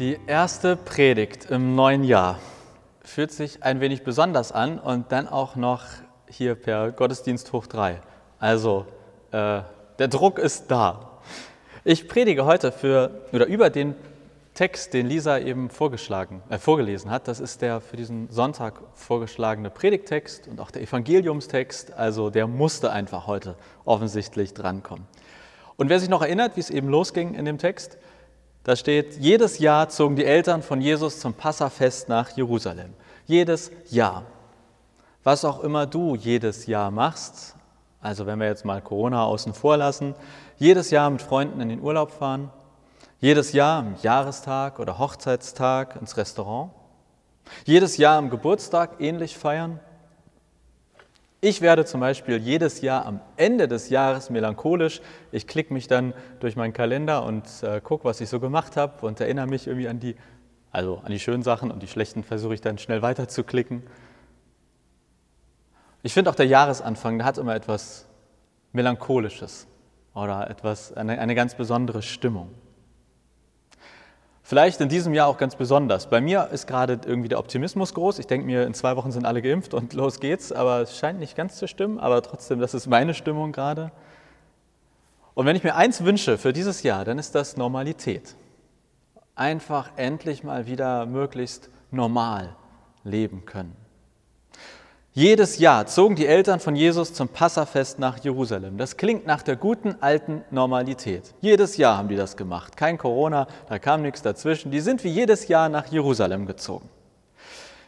Die erste Predigt im neuen Jahr fühlt sich ein wenig besonders an und dann auch noch hier per Gottesdienst hoch drei. Also äh, der Druck ist da. Ich predige heute für oder über den Text, den Lisa eben vorgeschlagen, äh, vorgelesen hat. Das ist der für diesen Sonntag vorgeschlagene Predigtext und auch der Evangeliumstext. Also der musste einfach heute offensichtlich drankommen. Und wer sich noch erinnert, wie es eben losging in dem Text, da steht, jedes Jahr zogen die Eltern von Jesus zum Passafest nach Jerusalem. Jedes Jahr. Was auch immer du jedes Jahr machst, also wenn wir jetzt mal Corona außen vor lassen, jedes Jahr mit Freunden in den Urlaub fahren, jedes Jahr am Jahrestag oder Hochzeitstag ins Restaurant, jedes Jahr am Geburtstag ähnlich feiern, ich werde zum Beispiel jedes Jahr am Ende des Jahres melancholisch. Ich klicke mich dann durch meinen Kalender und äh, gucke, was ich so gemacht habe und erinnere mich irgendwie an die, also an die schönen Sachen und die schlechten versuche ich dann schnell weiter zu klicken. Ich finde auch der Jahresanfang, der hat immer etwas Melancholisches oder etwas, eine, eine ganz besondere Stimmung. Vielleicht in diesem Jahr auch ganz besonders. Bei mir ist gerade irgendwie der Optimismus groß. Ich denke mir, in zwei Wochen sind alle geimpft und los geht's. Aber es scheint nicht ganz zu stimmen. Aber trotzdem, das ist meine Stimmung gerade. Und wenn ich mir eins wünsche für dieses Jahr, dann ist das Normalität. Einfach endlich mal wieder möglichst normal leben können. Jedes Jahr zogen die Eltern von Jesus zum Passafest nach Jerusalem. Das klingt nach der guten alten Normalität. Jedes Jahr haben die das gemacht. Kein Corona, da kam nichts dazwischen. Die sind wie jedes Jahr nach Jerusalem gezogen.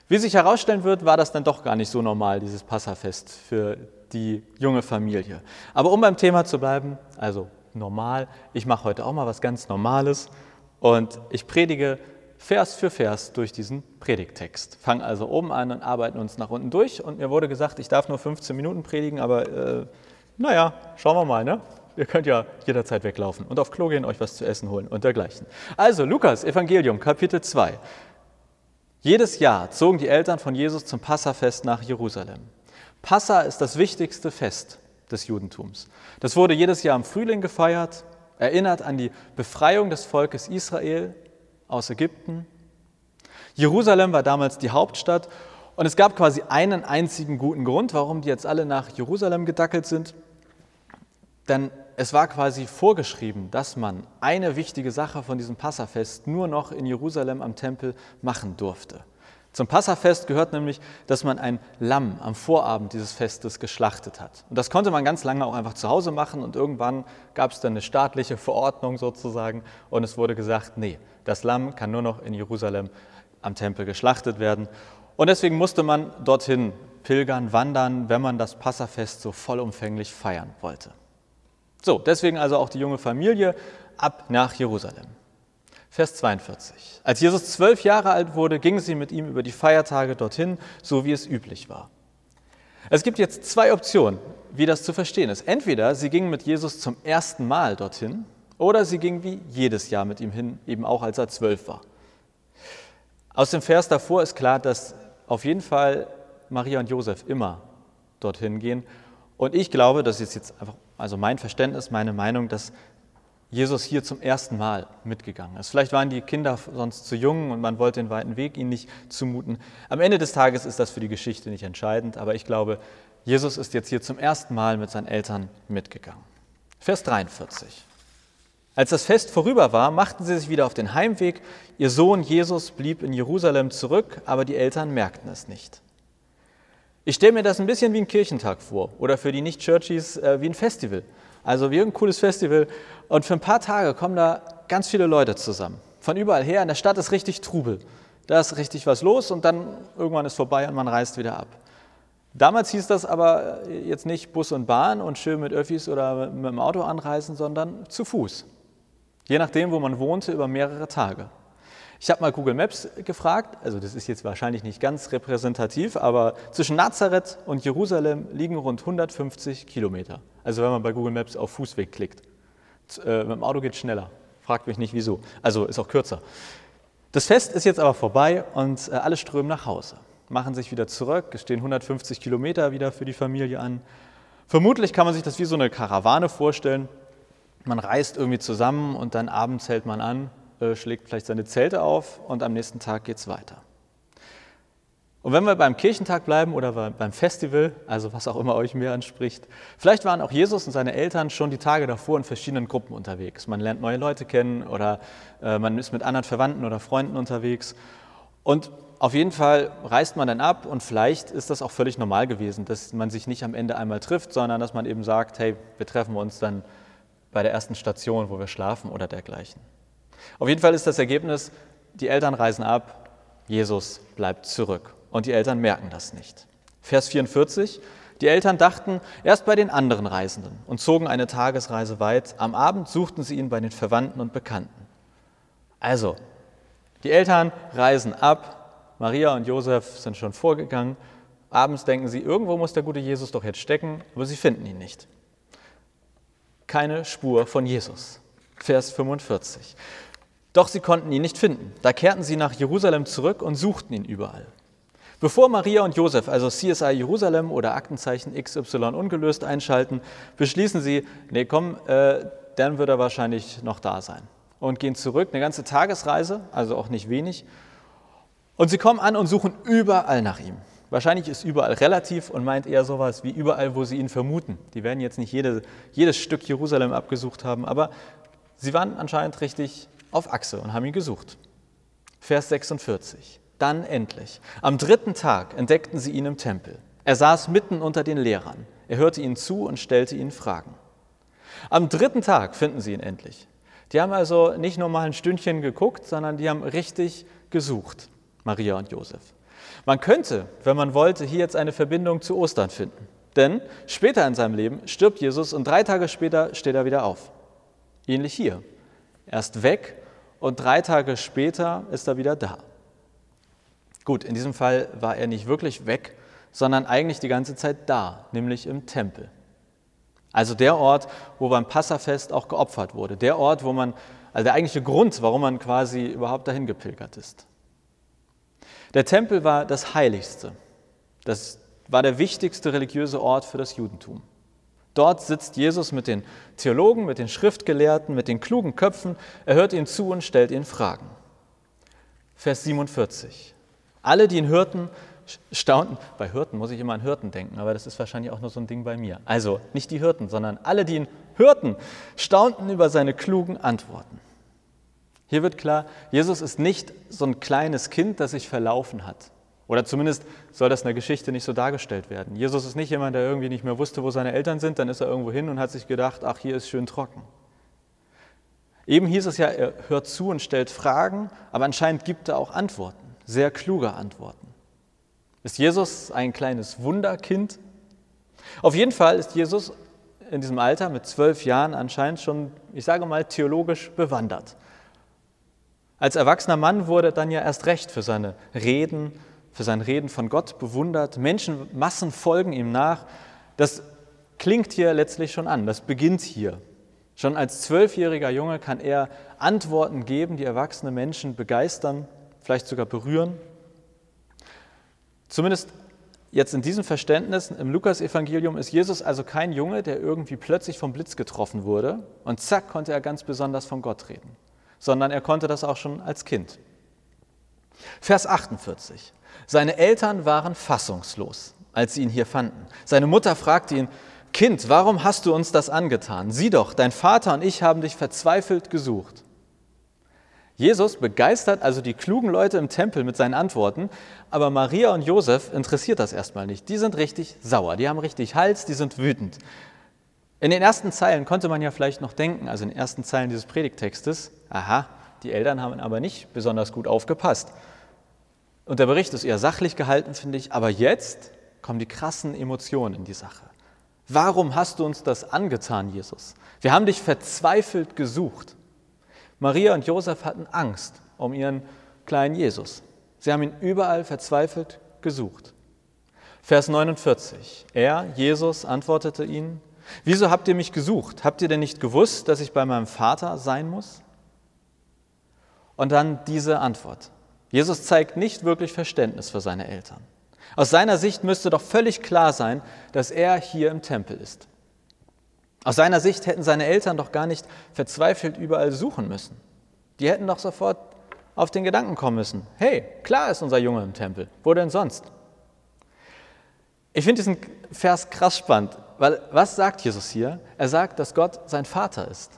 Wie sich herausstellen wird, war das dann doch gar nicht so normal, dieses Passafest für die junge Familie. Aber um beim Thema zu bleiben, also normal, ich mache heute auch mal was ganz Normales und ich predige Vers für Vers durch diesen Predigtext. Fangen also oben an und arbeiten uns nach unten durch. Und mir wurde gesagt, ich darf nur 15 Minuten predigen, aber äh, naja, schauen wir mal, ne? Ihr könnt ja jederzeit weglaufen und auf Klo gehen, euch was zu essen holen und dergleichen. Also, Lukas, Evangelium, Kapitel 2. Jedes Jahr zogen die Eltern von Jesus zum Passafest nach Jerusalem. Passa ist das wichtigste Fest des Judentums. Das wurde jedes Jahr im Frühling gefeiert, erinnert an die Befreiung des Volkes Israel aus Ägypten. Jerusalem war damals die Hauptstadt und es gab quasi einen einzigen guten Grund, warum die jetzt alle nach Jerusalem gedackelt sind. Denn es war quasi vorgeschrieben, dass man eine wichtige Sache von diesem Passafest nur noch in Jerusalem am Tempel machen durfte. Zum Passafest gehört nämlich, dass man ein Lamm am Vorabend dieses Festes geschlachtet hat. Und das konnte man ganz lange auch einfach zu Hause machen und irgendwann gab es dann eine staatliche Verordnung sozusagen und es wurde gesagt, nee, das Lamm kann nur noch in Jerusalem am Tempel geschlachtet werden. Und deswegen musste man dorthin pilgern, wandern, wenn man das Passafest so vollumfänglich feiern wollte. So, deswegen also auch die junge Familie ab nach Jerusalem. Vers 42. Als Jesus zwölf Jahre alt wurde, gingen sie mit ihm über die Feiertage dorthin, so wie es üblich war. Es gibt jetzt zwei Optionen, wie das zu verstehen ist. Entweder sie gingen mit Jesus zum ersten Mal dorthin oder sie gingen wie jedes Jahr mit ihm hin, eben auch als er zwölf war. Aus dem Vers davor ist klar, dass auf jeden Fall Maria und Josef immer dorthin gehen. Und ich glaube, das ist jetzt einfach, also mein Verständnis, meine Meinung, dass Jesus hier zum ersten Mal mitgegangen ist. Vielleicht waren die Kinder sonst zu jung und man wollte den weiten Weg ihnen nicht zumuten. Am Ende des Tages ist das für die Geschichte nicht entscheidend, aber ich glaube, Jesus ist jetzt hier zum ersten Mal mit seinen Eltern mitgegangen. Vers 43. Als das Fest vorüber war, machten sie sich wieder auf den Heimweg. Ihr Sohn Jesus blieb in Jerusalem zurück, aber die Eltern merkten es nicht. Ich stelle mir das ein bisschen wie ein Kirchentag vor oder für die Nicht-Churchies äh, wie ein Festival. Also wie ein cooles Festival. Und für ein paar Tage kommen da ganz viele Leute zusammen. Von überall her. In der Stadt ist richtig Trubel. Da ist richtig was los und dann irgendwann ist vorbei und man reist wieder ab. Damals hieß das aber jetzt nicht Bus und Bahn und schön mit Öffis oder mit dem Auto anreisen, sondern zu Fuß. Je nachdem, wo man wohnte, über mehrere Tage. Ich habe mal Google Maps gefragt, also das ist jetzt wahrscheinlich nicht ganz repräsentativ, aber zwischen Nazareth und Jerusalem liegen rund 150 Kilometer. Also wenn man bei Google Maps auf Fußweg klickt. Äh, mit dem Auto geht es schneller. Fragt mich nicht wieso. Also ist auch kürzer. Das Fest ist jetzt aber vorbei und äh, alle strömen nach Hause, machen sich wieder zurück. Es stehen 150 Kilometer wieder für die Familie an. Vermutlich kann man sich das wie so eine Karawane vorstellen. Man reist irgendwie zusammen und dann abends hält man an äh, schlägt vielleicht seine Zelte auf und am nächsten Tag geht es weiter. Und wenn wir beim Kirchentag bleiben oder beim Festival, also was auch immer euch mehr anspricht, vielleicht waren auch Jesus und seine Eltern schon die Tage davor in verschiedenen Gruppen unterwegs. Man lernt neue Leute kennen oder äh, man ist mit anderen Verwandten oder Freunden unterwegs. Und auf jeden Fall reist man dann ab und vielleicht ist das auch völlig normal gewesen, dass man sich nicht am Ende einmal trifft, sondern dass man eben sagt, hey, wir treffen uns dann bei der ersten Station, wo wir schlafen oder dergleichen. Auf jeden Fall ist das Ergebnis, die Eltern reisen ab, Jesus bleibt zurück und die Eltern merken das nicht. Vers 44. Die Eltern dachten erst bei den anderen Reisenden und zogen eine Tagesreise weit. Am Abend suchten sie ihn bei den Verwandten und Bekannten. Also, die Eltern reisen ab. Maria und Josef sind schon vorgegangen. Abends denken sie, irgendwo muss der gute Jesus doch jetzt stecken, aber sie finden ihn nicht. Keine Spur von Jesus. Vers 45. Doch sie konnten ihn nicht finden. Da kehrten sie nach Jerusalem zurück und suchten ihn überall. Bevor Maria und Josef also CSI Jerusalem oder Aktenzeichen XY ungelöst einschalten, beschließen sie, nee, komm, äh, dann wird er wahrscheinlich noch da sein. Und gehen zurück, eine ganze Tagesreise, also auch nicht wenig. Und sie kommen an und suchen überall nach ihm. Wahrscheinlich ist überall relativ und meint eher sowas wie überall, wo sie ihn vermuten. Die werden jetzt nicht jede, jedes Stück Jerusalem abgesucht haben, aber sie waren anscheinend richtig auf Achse und haben ihn gesucht. Vers 46. Dann endlich. Am dritten Tag entdeckten sie ihn im Tempel. Er saß mitten unter den Lehrern. Er hörte ihnen zu und stellte ihnen Fragen. Am dritten Tag finden sie ihn endlich. Die haben also nicht nur mal ein Stündchen geguckt, sondern die haben richtig gesucht, Maria und Josef. Man könnte, wenn man wollte, hier jetzt eine Verbindung zu Ostern finden. Denn später in seinem Leben stirbt Jesus und drei Tage später steht er wieder auf. Ähnlich hier. Er ist weg und drei Tage später ist er wieder da. Gut, in diesem Fall war er nicht wirklich weg, sondern eigentlich die ganze Zeit da, nämlich im Tempel. Also der Ort, wo beim Passafest auch geopfert wurde. Der Ort, wo man, also der eigentliche Grund, warum man quasi überhaupt dahin gepilgert ist. Der Tempel war das Heiligste. Das war der wichtigste religiöse Ort für das Judentum. Dort sitzt Jesus mit den Theologen, mit den Schriftgelehrten, mit den klugen Köpfen. Er hört ihnen zu und stellt ihnen Fragen. Vers 47. Alle, die ihn hörten, staunten. Bei Hirten muss ich immer an Hirten denken, aber das ist wahrscheinlich auch nur so ein Ding bei mir. Also nicht die Hirten, sondern alle, die ihn hörten, staunten über seine klugen Antworten. Hier wird klar, Jesus ist nicht so ein kleines Kind, das sich verlaufen hat. Oder zumindest soll das in der Geschichte nicht so dargestellt werden. Jesus ist nicht jemand, der irgendwie nicht mehr wusste, wo seine Eltern sind, dann ist er irgendwo hin und hat sich gedacht, ach, hier ist schön trocken. Eben hieß es ja, er hört zu und stellt Fragen, aber anscheinend gibt er auch Antworten sehr kluge Antworten. Ist Jesus ein kleines Wunderkind? Auf jeden Fall ist Jesus in diesem Alter mit zwölf Jahren anscheinend schon, ich sage mal, theologisch bewandert. Als erwachsener Mann wurde er dann ja erst recht für seine Reden, für sein Reden von Gott bewundert. Menschenmassen folgen ihm nach. Das klingt hier letztlich schon an, das beginnt hier. Schon als zwölfjähriger Junge kann er Antworten geben, die erwachsene Menschen begeistern vielleicht sogar berühren. Zumindest jetzt in diesem Verständnis im Lukas-Evangelium ist Jesus also kein Junge, der irgendwie plötzlich vom Blitz getroffen wurde und zack konnte er ganz besonders von Gott reden, sondern er konnte das auch schon als Kind. Vers 48. Seine Eltern waren fassungslos, als sie ihn hier fanden. Seine Mutter fragte ihn, Kind, warum hast du uns das angetan? Sieh doch, dein Vater und ich haben dich verzweifelt gesucht. Jesus begeistert also die klugen Leute im Tempel mit seinen Antworten, aber Maria und Josef interessiert das erstmal nicht. Die sind richtig sauer, die haben richtig Hals, die sind wütend. In den ersten Zeilen konnte man ja vielleicht noch denken, also in den ersten Zeilen dieses Predigtextes, aha, die Eltern haben aber nicht besonders gut aufgepasst. Und der Bericht ist eher sachlich gehalten, finde ich, aber jetzt kommen die krassen Emotionen in die Sache. Warum hast du uns das angetan, Jesus? Wir haben dich verzweifelt gesucht. Maria und Josef hatten Angst um ihren kleinen Jesus. Sie haben ihn überall verzweifelt gesucht. Vers 49. Er, Jesus, antwortete ihnen, Wieso habt ihr mich gesucht? Habt ihr denn nicht gewusst, dass ich bei meinem Vater sein muss? Und dann diese Antwort. Jesus zeigt nicht wirklich Verständnis für seine Eltern. Aus seiner Sicht müsste doch völlig klar sein, dass er hier im Tempel ist. Aus seiner Sicht hätten seine Eltern doch gar nicht verzweifelt überall suchen müssen. Die hätten doch sofort auf den Gedanken kommen müssen, hey, klar ist unser Junge im Tempel, wo denn sonst? Ich finde diesen Vers krass spannend, weil was sagt Jesus hier? Er sagt, dass Gott sein Vater ist.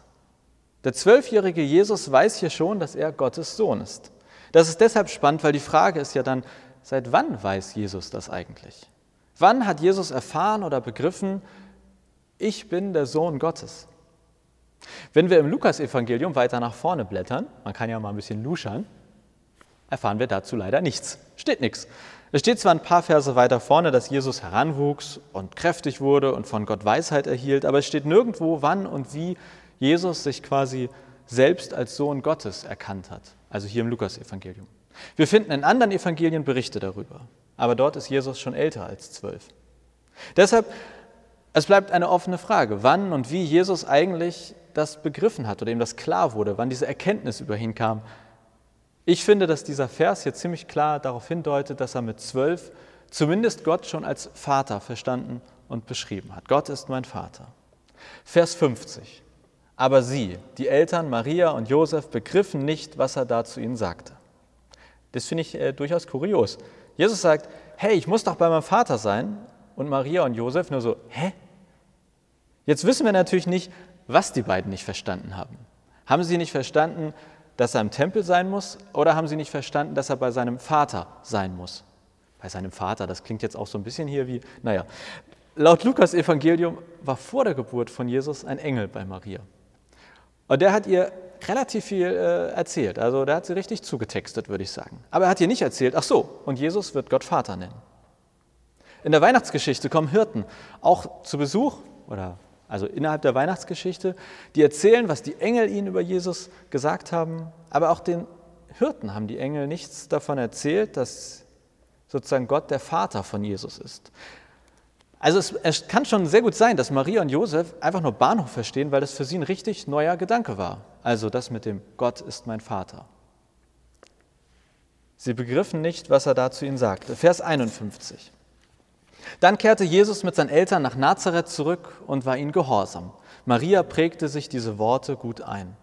Der zwölfjährige Jesus weiß hier schon, dass er Gottes Sohn ist. Das ist deshalb spannend, weil die Frage ist ja dann, seit wann weiß Jesus das eigentlich? Wann hat Jesus erfahren oder begriffen, ich bin der Sohn Gottes? Wenn wir im Lukasevangelium weiter nach vorne blättern, man kann ja mal ein bisschen luschern, erfahren wir dazu leider nichts. Steht nichts. Es steht zwar ein paar Verse weiter vorne, dass Jesus heranwuchs und kräftig wurde und von Gott Weisheit erhielt, aber es steht nirgendwo, wann und wie Jesus sich quasi selbst als Sohn Gottes erkannt hat, also hier im Lukasevangelium. Wir finden in anderen Evangelien Berichte darüber, aber dort ist Jesus schon älter als zwölf. Deshalb, es bleibt eine offene Frage, wann und wie Jesus eigentlich das begriffen hat oder ihm das klar wurde, wann diese Erkenntnis über ihn kam. Ich finde, dass dieser Vers hier ziemlich klar darauf hindeutet, dass er mit zwölf zumindest Gott schon als Vater verstanden und beschrieben hat. Gott ist mein Vater. Vers 50. Aber sie, die Eltern Maria und Josef, begriffen nicht, was er da zu ihnen sagte. Das finde ich äh, durchaus kurios. Jesus sagt, hey, ich muss doch bei meinem Vater sein. Und Maria und Josef nur so, hä? Jetzt wissen wir natürlich nicht, was die beiden nicht verstanden haben. Haben sie nicht verstanden, dass er im Tempel sein muss oder haben sie nicht verstanden, dass er bei seinem Vater sein muss? Bei seinem Vater, das klingt jetzt auch so ein bisschen hier wie, naja, laut Lukas Evangelium war vor der Geburt von Jesus ein Engel bei Maria. Und der hat ihr relativ viel äh, erzählt. Also der hat sie richtig zugetextet, würde ich sagen. Aber er hat ihr nicht erzählt, ach so, und Jesus wird Gott Vater nennen. In der Weihnachtsgeschichte kommen Hirten auch zu Besuch, oder also innerhalb der Weihnachtsgeschichte, die erzählen, was die Engel ihnen über Jesus gesagt haben. Aber auch den Hirten haben die Engel nichts davon erzählt, dass sozusagen Gott der Vater von Jesus ist. Also es, es, kann schon sehr gut sein, dass Maria und Josef einfach nur Bahnhof verstehen, weil das für sie ein richtig neuer Gedanke war. Also das mit dem Gott ist mein Vater. Sie begriffen nicht, was er da zu ihnen sagte. Vers 51. Dann kehrte Jesus mit seinen Eltern nach Nazareth zurück und war ihnen gehorsam. Maria prägte sich diese Worte gut ein.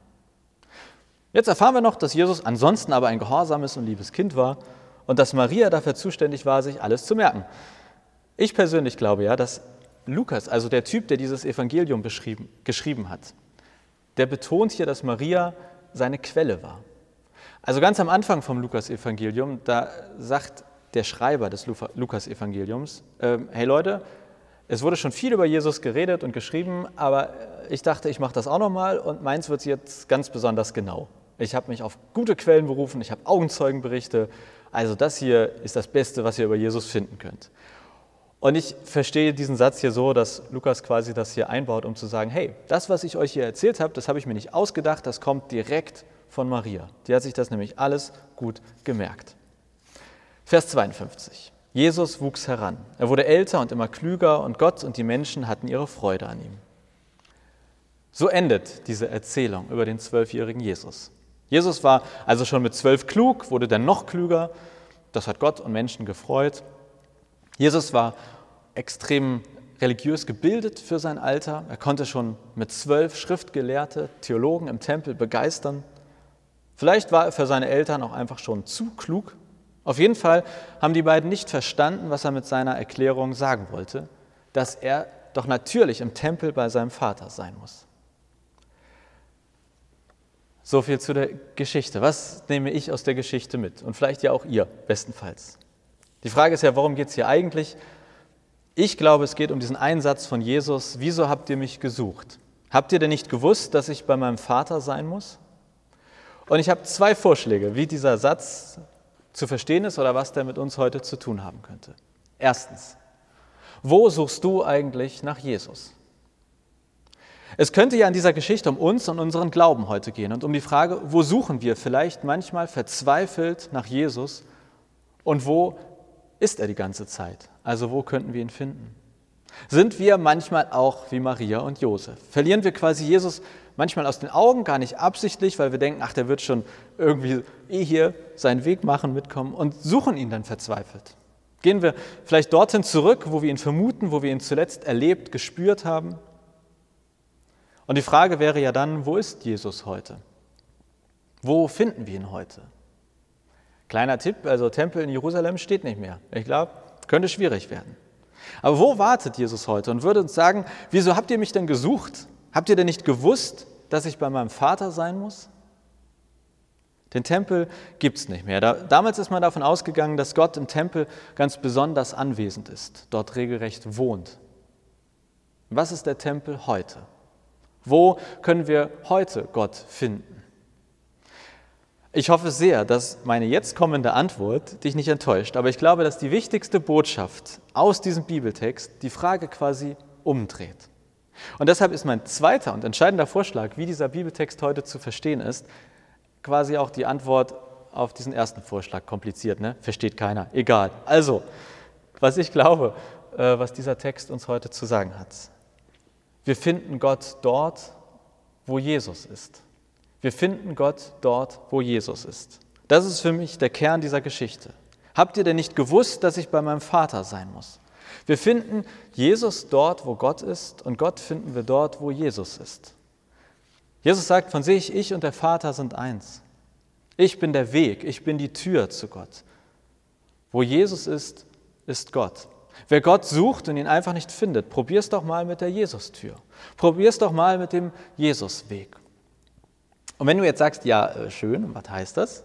Jetzt erfahren wir noch, dass Jesus ansonsten aber ein gehorsames und liebes Kind war und dass Maria dafür zuständig war, sich alles zu merken. Ich persönlich glaube ja, dass Lukas, also der Typ, der dieses Evangelium geschrieben hat, der betont hier, dass Maria seine Quelle war. Also ganz am Anfang vom Lukas-Evangelium, da sagt der Schreiber des Lukas-Evangeliums, äh, hey Leute, es wurde schon viel über Jesus geredet und geschrieben, aber ich dachte, ich mache das auch nochmal und meins wird jetzt ganz besonders genau. Ich habe mich auf gute Quellen berufen, ich habe Augenzeugenberichte, also das hier ist das Beste, was ihr über Jesus finden könnt. Und ich verstehe diesen Satz hier so, dass Lukas quasi das hier einbaut, um zu sagen, hey, das, was ich euch hier erzählt habe, das habe ich mir nicht ausgedacht, das kommt direkt von Maria. Die hat sich das nämlich alles gut gemerkt. Vers 52. Jesus wuchs heran. Er wurde älter und immer klüger und Gott und die Menschen hatten ihre Freude an ihm. So endet diese Erzählung über den zwölfjährigen Jesus. Jesus war also schon mit zwölf klug, wurde dann noch klüger. Das hat Gott und Menschen gefreut. Jesus war extrem religiös gebildet für sein Alter. Er konnte schon mit zwölf Schriftgelehrte, Theologen im Tempel begeistern. Vielleicht war er für seine Eltern auch einfach schon zu klug. Auf jeden Fall haben die beiden nicht verstanden, was er mit seiner Erklärung sagen wollte, dass er doch natürlich im Tempel bei seinem Vater sein muss. So viel zu der Geschichte. Was nehme ich aus der Geschichte mit? Und vielleicht ja auch ihr, bestenfalls. Die Frage ist ja, worum geht es hier eigentlich? Ich glaube, es geht um diesen Einsatz von Jesus. Wieso habt ihr mich gesucht? Habt ihr denn nicht gewusst, dass ich bei meinem Vater sein muss? Und ich habe zwei Vorschläge, wie dieser Satz zu verstehen ist oder was der mit uns heute zu tun haben könnte. Erstens, wo suchst du eigentlich nach Jesus? Es könnte ja in dieser Geschichte um uns und unseren Glauben heute gehen und um die Frage, wo suchen wir vielleicht manchmal verzweifelt nach Jesus und wo ist er die ganze Zeit? Also wo könnten wir ihn finden? Sind wir manchmal auch wie Maria und Josef? Verlieren wir quasi Jesus manchmal aus den Augen, gar nicht absichtlich, weil wir denken, ach, der wird schon irgendwie eh hier seinen Weg machen, mitkommen und suchen ihn dann verzweifelt? Gehen wir vielleicht dorthin zurück, wo wir ihn vermuten, wo wir ihn zuletzt erlebt, gespürt haben? Und die Frage wäre ja dann, wo ist Jesus heute? Wo finden wir ihn heute? Kleiner Tipp, also Tempel in Jerusalem steht nicht mehr. Ich glaube, könnte schwierig werden. Aber wo wartet Jesus heute und würde uns sagen, wieso habt ihr mich denn gesucht? Habt ihr denn nicht gewusst, dass ich bei meinem Vater sein muss? Den Tempel gibt es nicht mehr. Da, damals ist man davon ausgegangen, dass Gott im Tempel ganz besonders anwesend ist, dort regelrecht wohnt. Was ist der Tempel heute? Wo können wir heute Gott finden? Ich hoffe sehr, dass meine jetzt kommende Antwort dich nicht enttäuscht, aber ich glaube, dass die wichtigste Botschaft aus diesem Bibeltext die Frage quasi umdreht. Und deshalb ist mein zweiter und entscheidender Vorschlag, wie dieser Bibeltext heute zu verstehen ist, quasi auch die Antwort auf diesen ersten Vorschlag. Kompliziert, ne? Versteht keiner. Egal. Also, was ich glaube, äh, was dieser Text uns heute zu sagen hat. Wir finden Gott dort, wo Jesus ist. Wir finden Gott dort, wo Jesus ist. Das ist für mich der Kern dieser Geschichte. Habt ihr denn nicht gewusst, dass ich bei meinem Vater sein muss? Wir finden Jesus dort, wo Gott ist, und Gott finden wir dort, wo Jesus ist. Jesus sagt von sich, ich und der Vater sind eins. Ich bin der Weg, ich bin die Tür zu Gott. Wo Jesus ist, ist Gott. Wer Gott sucht und ihn einfach nicht findet, probier's doch mal mit der Jesus-Tür. Probier's doch mal mit dem Jesus-Weg. Und wenn du jetzt sagst, ja, äh, schön, was heißt das?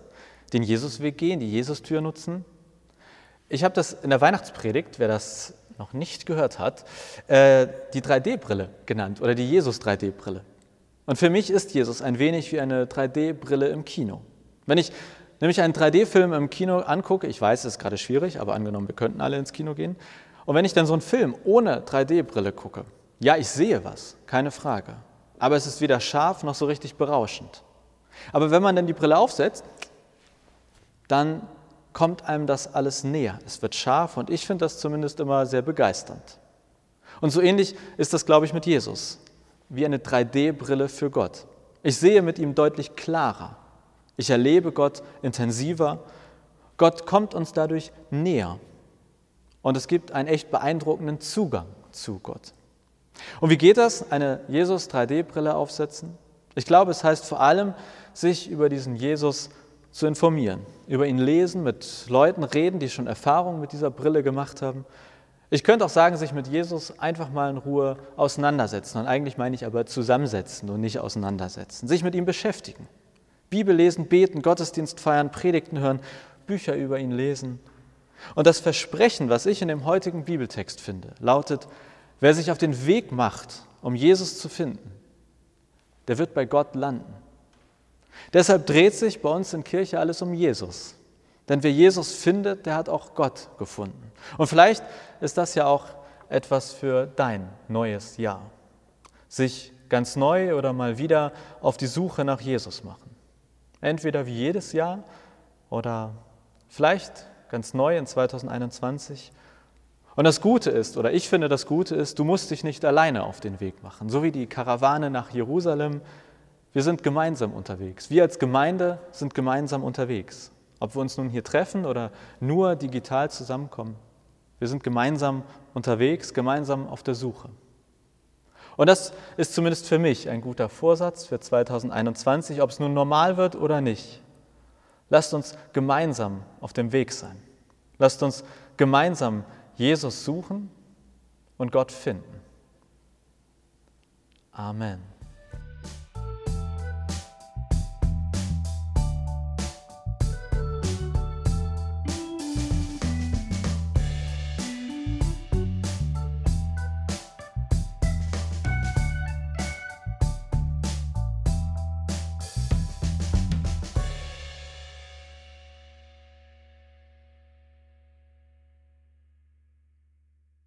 Den Jesusweg gehen, die Jesus-Tür nutzen. Ich habe das in der Weihnachtspredigt, wer das noch nicht gehört hat, äh, die 3D-Brille genannt oder die Jesus-3D-Brille. Und für mich ist Jesus ein wenig wie eine 3D-Brille im Kino. Wenn ich nämlich einen 3D-Film im Kino angucke, ich weiß, es ist gerade schwierig, aber angenommen, wir könnten alle ins Kino gehen, und wenn ich dann so einen Film ohne 3D-Brille gucke, ja, ich sehe was, keine Frage, aber es ist weder scharf noch so richtig berauschend. Aber wenn man dann die Brille aufsetzt, dann kommt einem das alles näher. Es wird scharf und ich finde das zumindest immer sehr begeisternd. Und so ähnlich ist das, glaube ich, mit Jesus, wie eine 3D-Brille für Gott. Ich sehe mit ihm deutlich klarer. Ich erlebe Gott intensiver. Gott kommt uns dadurch näher. Und es gibt einen echt beeindruckenden Zugang zu Gott. Und wie geht das? Eine Jesus 3D-Brille aufsetzen? Ich glaube, es heißt vor allem, sich über diesen Jesus zu informieren, über ihn lesen, mit Leuten reden, die schon Erfahrungen mit dieser Brille gemacht haben. Ich könnte auch sagen, sich mit Jesus einfach mal in Ruhe auseinandersetzen. Und eigentlich meine ich aber zusammensetzen und nicht auseinandersetzen. Sich mit ihm beschäftigen. Bibel lesen, beten, Gottesdienst feiern, Predigten hören, Bücher über ihn lesen. Und das Versprechen, was ich in dem heutigen Bibeltext finde, lautet, wer sich auf den Weg macht, um Jesus zu finden, der wird bei Gott landen. Deshalb dreht sich bei uns in Kirche alles um Jesus. Denn wer Jesus findet, der hat auch Gott gefunden. Und vielleicht ist das ja auch etwas für dein neues Jahr. Sich ganz neu oder mal wieder auf die Suche nach Jesus machen. Entweder wie jedes Jahr oder vielleicht ganz neu in 2021. Und das Gute ist, oder ich finde das Gute ist, du musst dich nicht alleine auf den Weg machen. So wie die Karawane nach Jerusalem wir sind gemeinsam unterwegs. Wir als Gemeinde sind gemeinsam unterwegs. Ob wir uns nun hier treffen oder nur digital zusammenkommen. Wir sind gemeinsam unterwegs, gemeinsam auf der Suche. Und das ist zumindest für mich ein guter Vorsatz für 2021, ob es nun normal wird oder nicht. Lasst uns gemeinsam auf dem Weg sein. Lasst uns gemeinsam Jesus suchen und Gott finden. Amen.